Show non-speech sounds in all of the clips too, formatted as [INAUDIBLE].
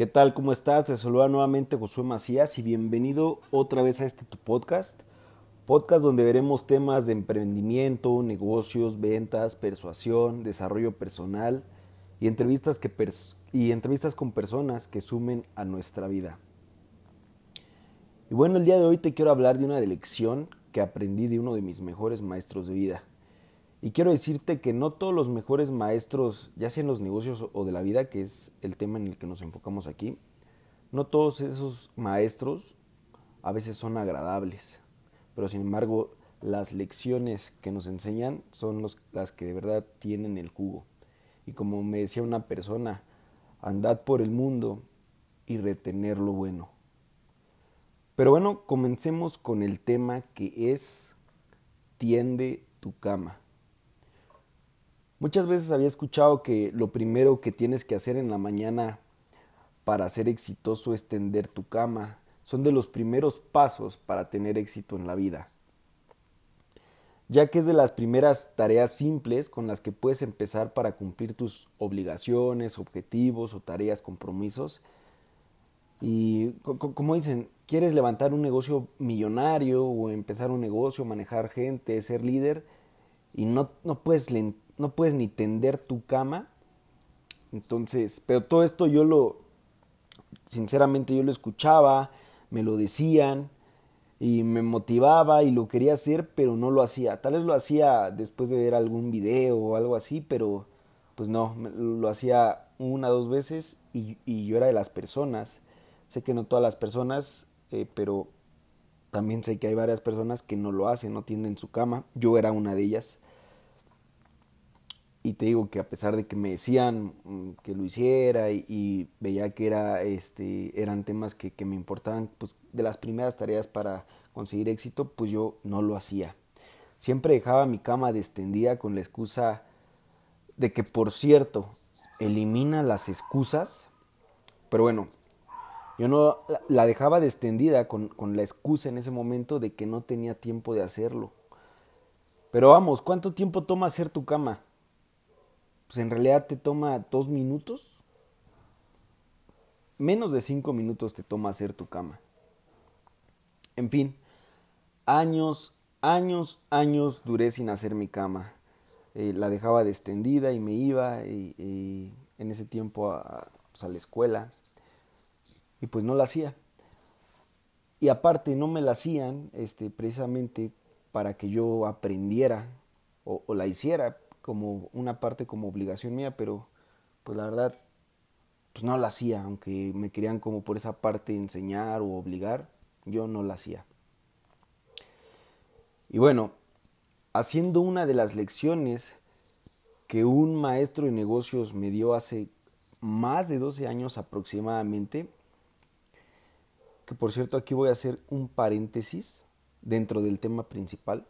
¿Qué tal? ¿Cómo estás? Te saluda nuevamente Josué Macías y bienvenido otra vez a este tu podcast. Podcast donde veremos temas de emprendimiento, negocios, ventas, persuasión, desarrollo personal y entrevistas, que y entrevistas con personas que sumen a nuestra vida. Y bueno, el día de hoy te quiero hablar de una lección que aprendí de uno de mis mejores maestros de vida. Y quiero decirte que no todos los mejores maestros, ya sea en los negocios o de la vida, que es el tema en el que nos enfocamos aquí, no todos esos maestros a veces son agradables, pero sin embargo las lecciones que nos enseñan son las que de verdad tienen el jugo. Y como me decía una persona, andad por el mundo y retener lo bueno. Pero bueno, comencemos con el tema que es tiende tu cama. Muchas veces había escuchado que lo primero que tienes que hacer en la mañana para ser exitoso es tender tu cama. Son de los primeros pasos para tener éxito en la vida. Ya que es de las primeras tareas simples con las que puedes empezar para cumplir tus obligaciones, objetivos o tareas, compromisos. Y como dicen, quieres levantar un negocio millonario o empezar un negocio, manejar gente, ser líder y no, no puedes no puedes ni tender tu cama. Entonces, pero todo esto yo lo, sinceramente yo lo escuchaba, me lo decían y me motivaba y lo quería hacer, pero no lo hacía. Tal vez lo hacía después de ver algún video o algo así, pero pues no, lo hacía una o dos veces y, yo era de las personas. Sé que no todas las personas, eh, pero también sé que hay varias personas que no lo hacen, no tienden su cama. Yo era una de ellas. Y te digo que a pesar de que me decían mm, que lo hiciera y, veía que era, este, eran temas que, me importaban, pues de las primeras tareas para conseguir éxito, pues yo no lo hacía. Siempre dejaba mi cama destendida con la excusa de que, por cierto, elimina las excusas, pero bueno, yo no la dejaba destendida con, con la excusa en ese momento de que no tenía tiempo de hacerlo. Pero vamos, ¿cuánto tiempo toma hacer tu cama? Pues en realidad te toma dos minutos. Menos de cinco minutos te toma hacer tu cama. En fin, años, años, años duré sin hacer mi cama. Eh, la dejaba extendida y me iba y, en ese tiempo a, pues, a, la escuela y pues no la hacía. Y aparte no me la hacían este, precisamente para que yo aprendiera o la hiciera, como una parte como obligación mía, pero pues la verdad pues no la hacía, aunque me querían como por esa parte enseñar o obligar, yo no la hacía. Y bueno, haciendo una de las lecciones que un maestro de negocios me dio hace más de 12 años aproximadamente, que por cierto aquí voy a hacer un paréntesis dentro del tema principal,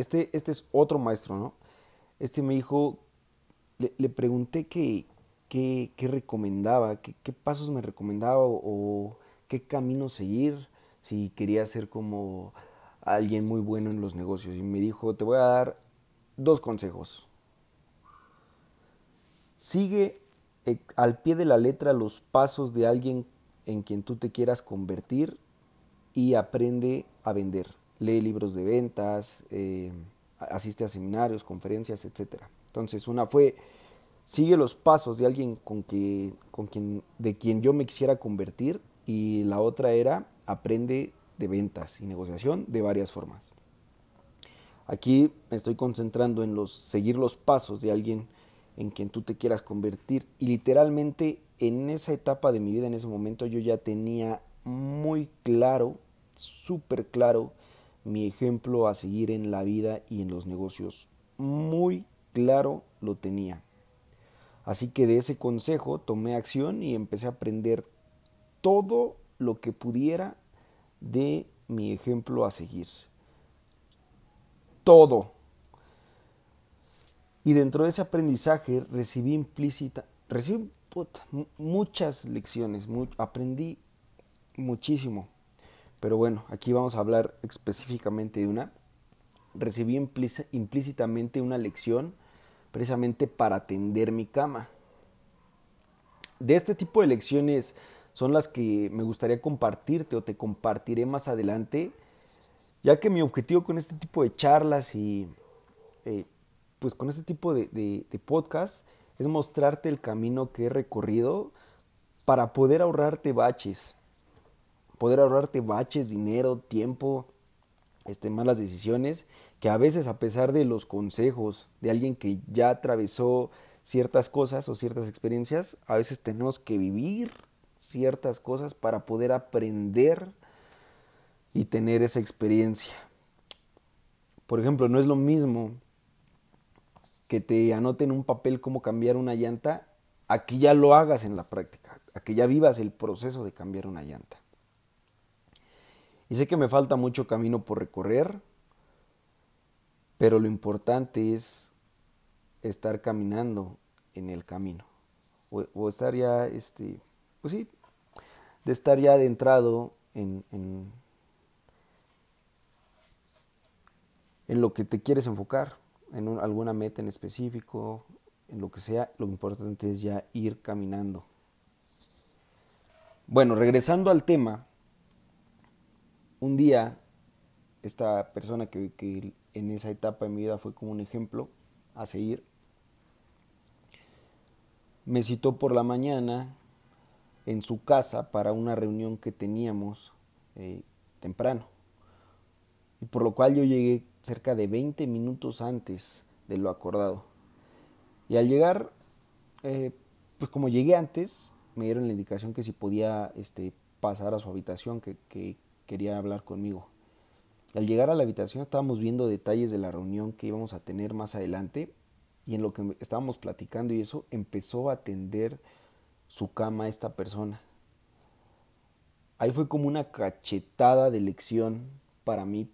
este, este es otro maestro, ¿no? Este me dijo, le, pregunté qué, qué, recomendaba, qué, qué, pasos me recomendaba o, qué camino seguir si quería ser como alguien muy bueno en los negocios. Y me dijo, te voy a dar dos consejos. Sigue eh, al pie de la letra los pasos de alguien en quien tú te quieras convertir y aprende a vender lee libros de ventas, eh, asiste a seminarios, conferencias, etc. Entonces, una fue, sigue los pasos de alguien con, que, quien, de quien yo me quisiera convertir y la otra era, aprende de ventas y negociación de varias formas. Aquí me estoy concentrando en los, seguir los pasos de alguien en quien tú te quieras convertir y literalmente en esa etapa de mi vida, en ese momento, yo ya tenía muy claro, súper claro, mi ejemplo a seguir en la vida y en los negocios. Muy claro lo tenía. Así que de ese consejo tomé acción y empecé a aprender todo lo que pudiera de mi ejemplo a seguir. Todo. Y dentro de ese aprendizaje recibí implícita, recibí muchas lecciones, aprendí muchísimo. Pero bueno, aquí vamos a hablar específicamente de una. Recibí implícitamente una lección precisamente para tender mi cama. De este tipo de lecciones son las que me gustaría compartirte o te compartiré más adelante, ya que mi objetivo con este tipo de charlas y eh, pues con este tipo de, de podcast es mostrarte el camino que he recorrido para poder ahorrarte baches, poder ahorrarte baches, dinero, tiempo, este, malas decisiones, que a veces a pesar de los consejos de alguien que ya atravesó ciertas cosas o ciertas experiencias, a veces tenemos que vivir ciertas cosas para poder aprender y tener esa experiencia. Por ejemplo, no es lo mismo que te anoten un papel cómo cambiar una llanta, a que ya lo hagas en la práctica, a que ya vivas el proceso de cambiar una llanta. Y sé que me falta mucho camino por recorrer, pero lo importante es estar caminando en el camino. O, estar ya, este, pues sí, de estar ya adentrado en, en, lo que te quieres enfocar, en alguna meta en específico, en lo que sea, lo importante es ya ir caminando. Bueno, regresando al tema, un día esta persona que, que, en esa etapa de mi vida fue como un ejemplo a seguir, me citó por la mañana en su casa para una reunión que teníamos eh, temprano. Y por lo cual yo llegué cerca de 20 minutos antes de lo acordado. Y al llegar, eh, pues como llegué antes, me dieron la indicación que si podía este, pasar a su habitación, que, que quería hablar conmigo. Al llegar a la habitación estábamos viendo detalles de la reunión que íbamos a tener más adelante y en lo que estábamos platicando y eso empezó a atender su cama a esta persona. Ahí fue como una cachetada de lección para mí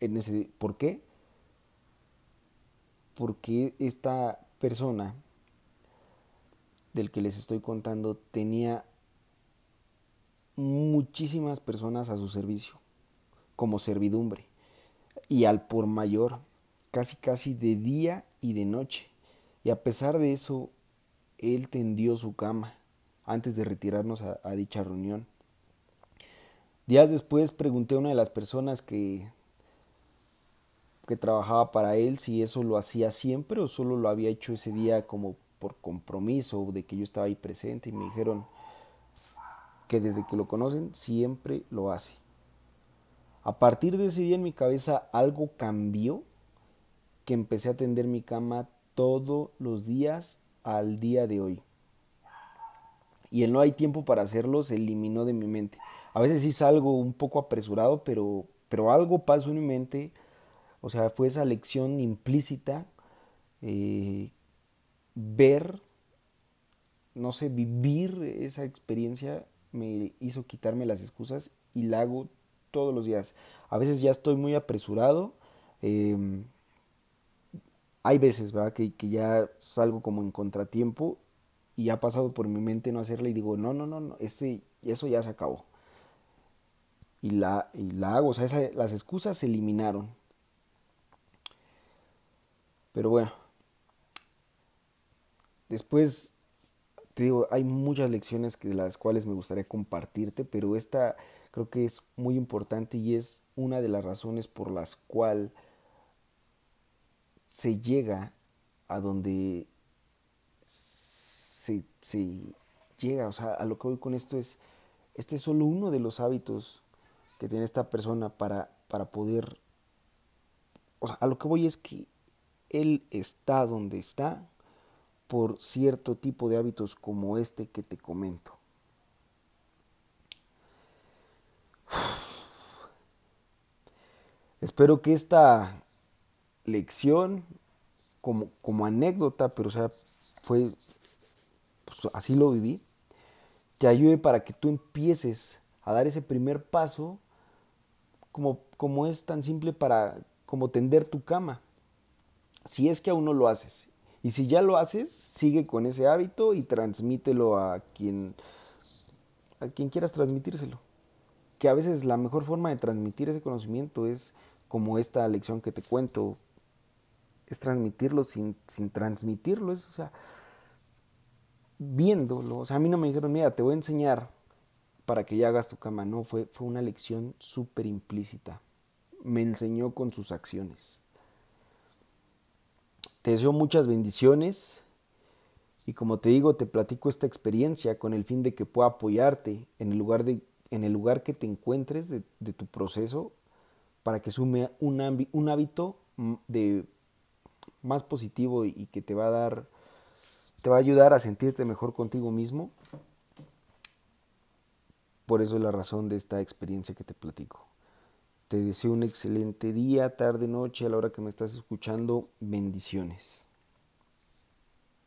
en ese ¿por qué? Porque esta persona del que les estoy contando tenía muchísimas personas a su servicio como servidumbre y al por mayor, casi casi de día y de noche. Y a pesar de eso, él tendió su cama antes de retirarnos a, dicha reunión. Días después pregunté a una de las personas que, que trabajaba para él si eso lo hacía siempre o solo lo había hecho ese día como por compromiso de que yo estaba ahí presente y me dijeron que desde que lo conocen siempre lo hace. A partir de ese día en mi cabeza algo cambió, que empecé a tender mi cama todos los días al día de hoy. Y el no hay tiempo para hacerlo se eliminó de mi mente. A veces sí salgo un poco apresurado, pero, pero algo pasó en mi mente. O sea, fue esa lección implícita, eh, ver, no sé, vivir esa experiencia me hizo quitarme las excusas y la hago todos los días. A veces ya estoy muy apresurado. Em, hay veces, ¿verdad? Que, que, ya salgo como en contratiempo y ha pasado por mi mente no hacerla y digo, no, no, no, no ese, eso ya se acabó. Y la, y la hago, o sea, las excusas se eliminaron. Pero bueno, después te digo, hay muchas lecciones de las cuales me gustaría compartirte, pero esta creo que es muy importante y es una de las razones por las cuales se llega a donde se, llega, o sea, a lo que voy con esto es, este es solo uno de los hábitos que tiene esta persona para, para poder, o sea, a lo que voy es que él está donde está por cierto tipo de hábitos como este que te comento. [SIGHS] Espero que esta lección, como, como anécdota, pero o sea, fue, pues, así lo viví, te ayude para que tú empieces a dar ese primer paso como, como es tan simple para como tender tu cama. Si es que aún no lo haces. Y si ya lo haces, sigue con ese hábito y transmítelo a quien, a quien quieras transmitírselo. Que a veces la mejor forma de transmitir ese conocimiento es como esta lección que te cuento, es transmitirlo sin, sin transmitirlo, es, o sea, viéndolo, o sea, a mí no me dijeron, mira, te voy a enseñar para que ya hagas tu cama, no, fue, fue una lección súper implícita. Me enseñó con sus acciones. Te deseo muchas bendiciones y como te digo, te platico esta experiencia con el fin de que pueda apoyarte en el lugar, de, en el lugar que te encuentres de, tu proceso para que sume un, un hábito de más positivo y que te va a dar, te va a ayudar a sentirte mejor contigo mismo. Por eso es la razón de esta experiencia que te platico. Te deseo un excelente día, tarde, noche, a la hora que me estás escuchando. Bendiciones.